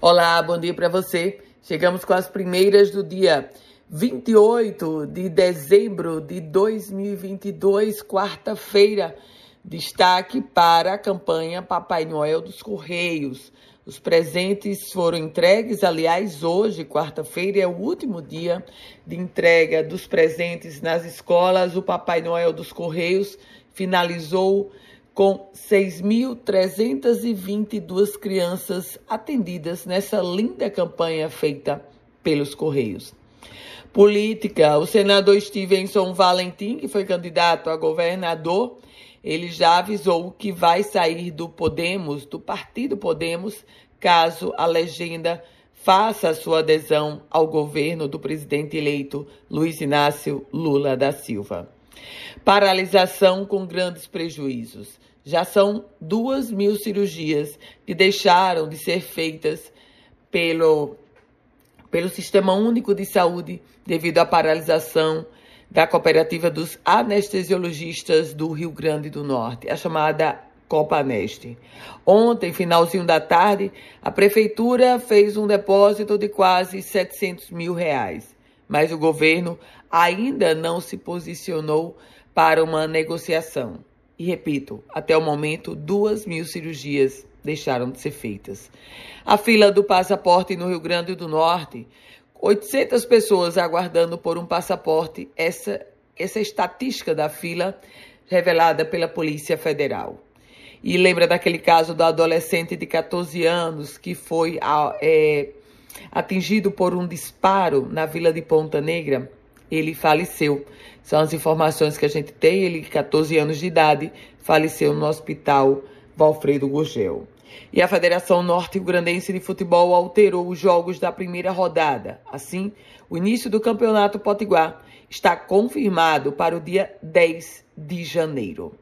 Olá, bom dia para você. Chegamos com as primeiras do dia 28 de dezembro de 2022, quarta-feira. Destaque para a campanha Papai Noel dos Correios. Os presentes foram entregues, aliás, hoje, quarta-feira, é o último dia de entrega dos presentes nas escolas. O Papai Noel dos Correios finalizou com 6.322 crianças atendidas nessa linda campanha feita pelos Correios. Política: o senador Stevenson Valentim, que foi candidato a governador, ele já avisou que vai sair do Podemos, do partido Podemos, caso a legenda faça sua adesão ao governo do presidente eleito Luiz Inácio Lula da Silva. Paralisação com grandes prejuízos. Já são duas mil cirurgias que deixaram de ser feitas pelo, pelo Sistema Único de Saúde devido à paralisação da Cooperativa dos Anestesiologistas do Rio Grande do Norte, a chamada Copaneste. Ontem, finalzinho da tarde, a Prefeitura fez um depósito de quase 700 mil reais, mas o governo ainda não se posicionou para uma negociação. E repito, até o momento, duas mil cirurgias deixaram de ser feitas. A fila do passaporte no Rio Grande do Norte, 800 pessoas aguardando por um passaporte, essa, essa estatística da fila revelada pela Polícia Federal. E lembra daquele caso do adolescente de 14 anos que foi é, atingido por um disparo na vila de Ponta Negra? Ele faleceu. São as informações que a gente tem. Ele, 14 anos de idade, faleceu no hospital Valfredo Gurgel. E a Federação Norte-Grandense de Futebol alterou os jogos da primeira rodada. Assim, o início do Campeonato Potiguar está confirmado para o dia 10 de janeiro.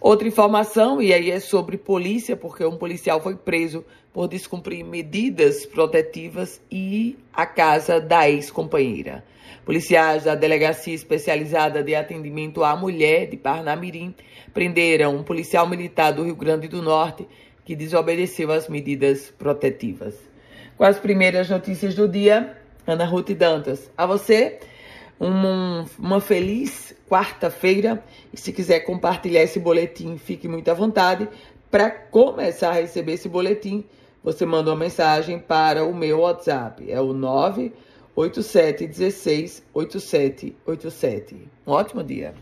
Outra informação, e aí é sobre polícia, porque um policial foi preso por descumprir medidas protetivas e a casa da ex-companheira. Policiais da Delegacia Especializada de Atendimento à Mulher de Parnamirim prenderam um policial militar do Rio Grande do Norte que desobedeceu às medidas protetivas. Com as primeiras notícias do dia, Ana Ruth Dantas. A você, um, uma feliz quarta-feira. E se quiser compartilhar esse boletim, fique muito à vontade. Para começar a receber esse boletim, você manda uma mensagem para o meu WhatsApp. É o 987168787. Um ótimo dia.